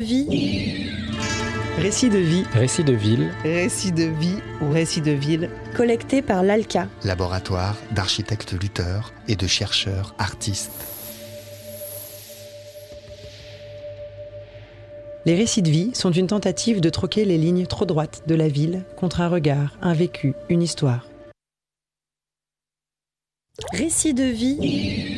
Vie. Récit de vie. Récit de ville. Récit de vie ou récit de ville. Collecté par l'ALCA. Laboratoire d'architectes lutteurs et de chercheurs artistes. Les récits de vie sont une tentative de troquer les lignes trop droites de la ville contre un regard, un vécu, une histoire. Récit de vie.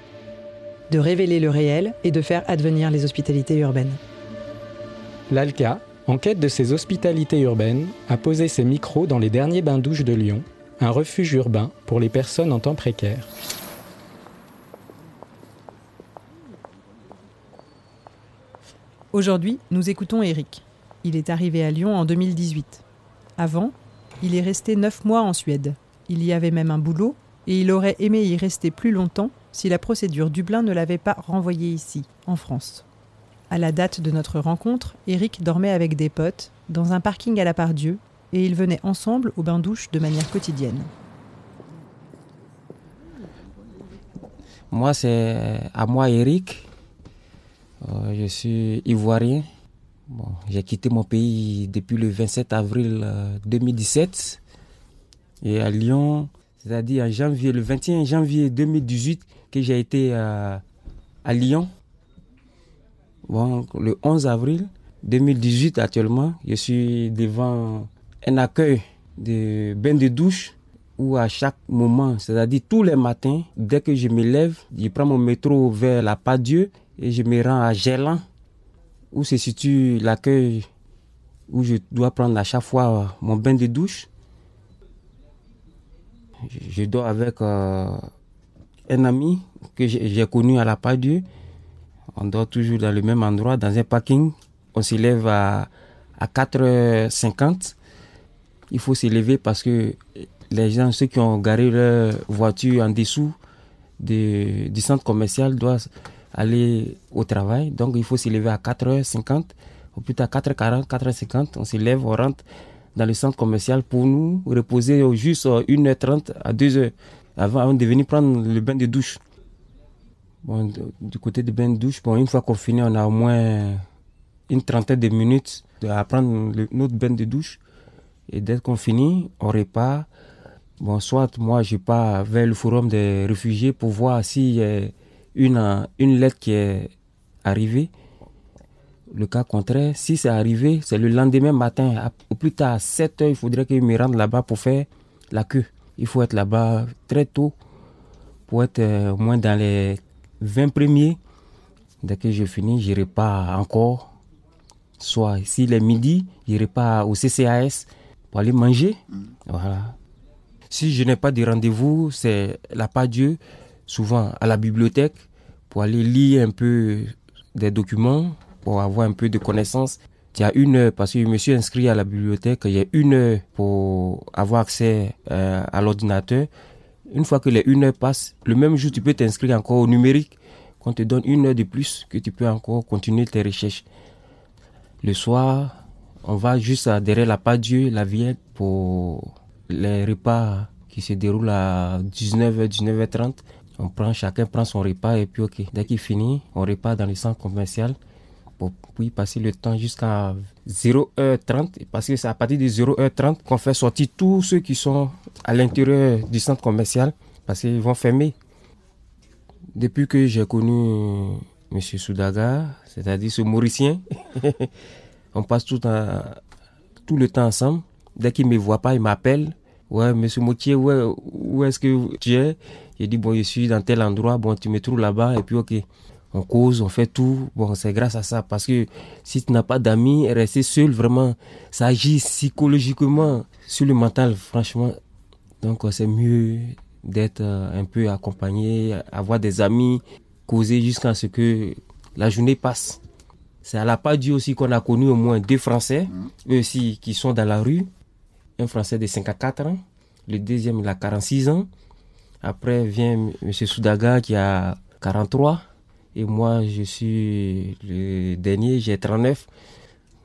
de révéler le réel et de faire advenir les hospitalités urbaines. L'ALCA, en quête de ces hospitalités urbaines, a posé ses micros dans les derniers bains-douches de Lyon, un refuge urbain pour les personnes en temps précaire. Aujourd'hui, nous écoutons Eric. Il est arrivé à Lyon en 2018. Avant, il est resté neuf mois en Suède. Il y avait même un boulot et il aurait aimé y rester plus longtemps si la procédure Dublin ne l'avait pas renvoyé ici, en France. À la date de notre rencontre, Eric dormait avec des potes dans un parking à la Part-Dieu et ils venaient ensemble au bain-douche de manière quotidienne. Moi, c'est à moi, Eric. Euh, je suis ivoirien. Bon, j'ai quitté mon pays depuis le 27 avril euh, 2017. Et à Lyon, c'est-à-dire janvier, le 21 janvier 2018, que j'ai été à, à Lyon. Bon, le 11 avril 2018, actuellement, je suis devant un accueil de bain de douche où à chaque moment, c'est-à-dire tous les matins, dès que je me lève, je prends mon métro vers la Pas-Dieu et je me rends à Gélan, où se situe l'accueil où je dois prendre à chaque fois mon bain de douche. Je dors avec euh, un ami que j'ai connu à la Pas-Dieu. On dort toujours dans le même endroit, dans un parking. On se lève à, à 4h50. Il faut se lever parce que les gens, ceux qui ont garé leur voiture en dessous de, du centre commercial doivent aller au travail. Donc il faut se lever à 4h50, ou plutôt à 4h40, 4h50. On se lève, on rentre dans le centre commercial pour nous reposer juste 1h30 à 2h avant de venir prendre le bain de douche. Du côté du bain de douche, bon, une fois qu'on finit, on a au moins une trentaine de minutes à prendre notre bain de douche. Et dès qu'on finit, on repart. Bon, soit moi, je pars vers le forum des réfugiés pour voir s'il y a une, une lettre qui est arrivée. Le cas contraire, si c'est arrivé, c'est le lendemain matin, au plus tard à 7 heures, il faudrait que je me rende là-bas pour faire la queue. Il faut être là-bas très tôt pour être au moins dans les 20 premiers. Dès que je finis, je repars encore. Soit s'il est midi, je repars au CCAS pour aller manger. Voilà. Si je n'ai pas de rendez-vous, c'est la pas Dieu, souvent à la bibliothèque, pour aller lire un peu des documents, pour avoir un peu de connaissances. Il y a une heure, parce que je me suis inscrit à la bibliothèque, il y a une heure pour avoir accès euh, à l'ordinateur. Une fois que les une heure passent, le même jour, tu peux t'inscrire encore au numérique, qu'on te donne une heure de plus, que tu peux encore continuer tes recherches. Le soir, on va juste derrière la pas Dieu, la Viette, pour les repas qui se déroulent à 19h, 19h30. On prend, chacun prend son repas et puis ok, dès qu'il finit, on repart dans le centre commercial puis passer le temps jusqu'à 0h30 parce que c'est à partir de 0h30 qu'on fait sortir tous ceux qui sont à l'intérieur du centre commercial parce qu'ils vont fermer. Depuis que j'ai connu M. Soudaga, c'est-à-dire ce Mauricien, on passe tout, le temps ensemble. Dès qu'il ne me voit pas, il m'appelle. Ouais, monsieur Moutier, où est-ce que tu es? Il dit, bon, je suis dans tel endroit, bon, tu me trouves là-bas, et puis ok. On cause, on fait tout. Bon, c'est grâce à ça. Parce que si tu n'as pas d'amis, rester seul, vraiment, ça agit psychologiquement sur le mental, franchement. Donc, c'est mieux d'être un peu accompagné, avoir des amis, causer jusqu'à ce que la journée passe. C'est à la pas Dieu aussi qu'on a connu au moins deux Français, eux aussi, qui sont dans la rue. Un Français de 54 ans, le deuxième, il a 46 ans. Après vient M. Soudaga qui a 43. Et moi, je suis le dernier, j'ai 39.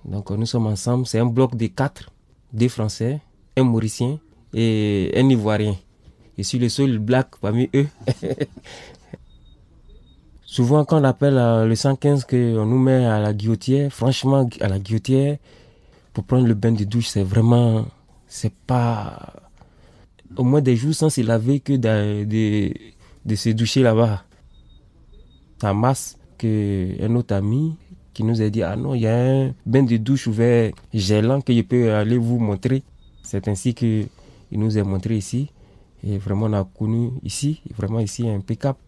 Donc nous sommes ensemble. C'est un bloc de quatre, deux Français, un Mauricien et un Ivoirien. Je suis le seul black parmi eux. Souvent, quand on appelle euh, le 115, qu'on nous met à la guillotière, franchement, à la guillotière, pour prendre le bain de douche, c'est vraiment, c'est pas, au moins des jours sans se laver que de se doucher là-bas. Ça masse que un autre ami qui nous a dit, ah non, il y a un bain de douche ouvert gélant que je peux aller vous montrer. C'est ainsi qu'il nous a montré ici. Et vraiment, on a connu ici, vraiment ici, impeccable.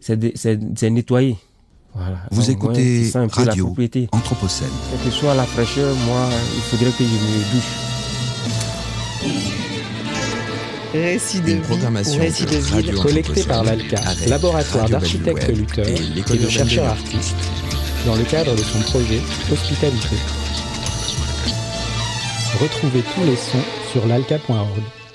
C'est nettoyé. Voilà. Vous Donc, écoutez moi, un la Radio propriété. Anthropocène. Quelle que soit la fraîcheur, moi, il faudrait que je me douche. Récit de Une vie programmation ou récit de de ville. Radio Collecté par l'ALCA, laboratoire d'architectes lutteurs et et de chercheurs artistes, dans le cadre de son projet Hospitalité. Retrouvez tous les sons sur l'alca.org.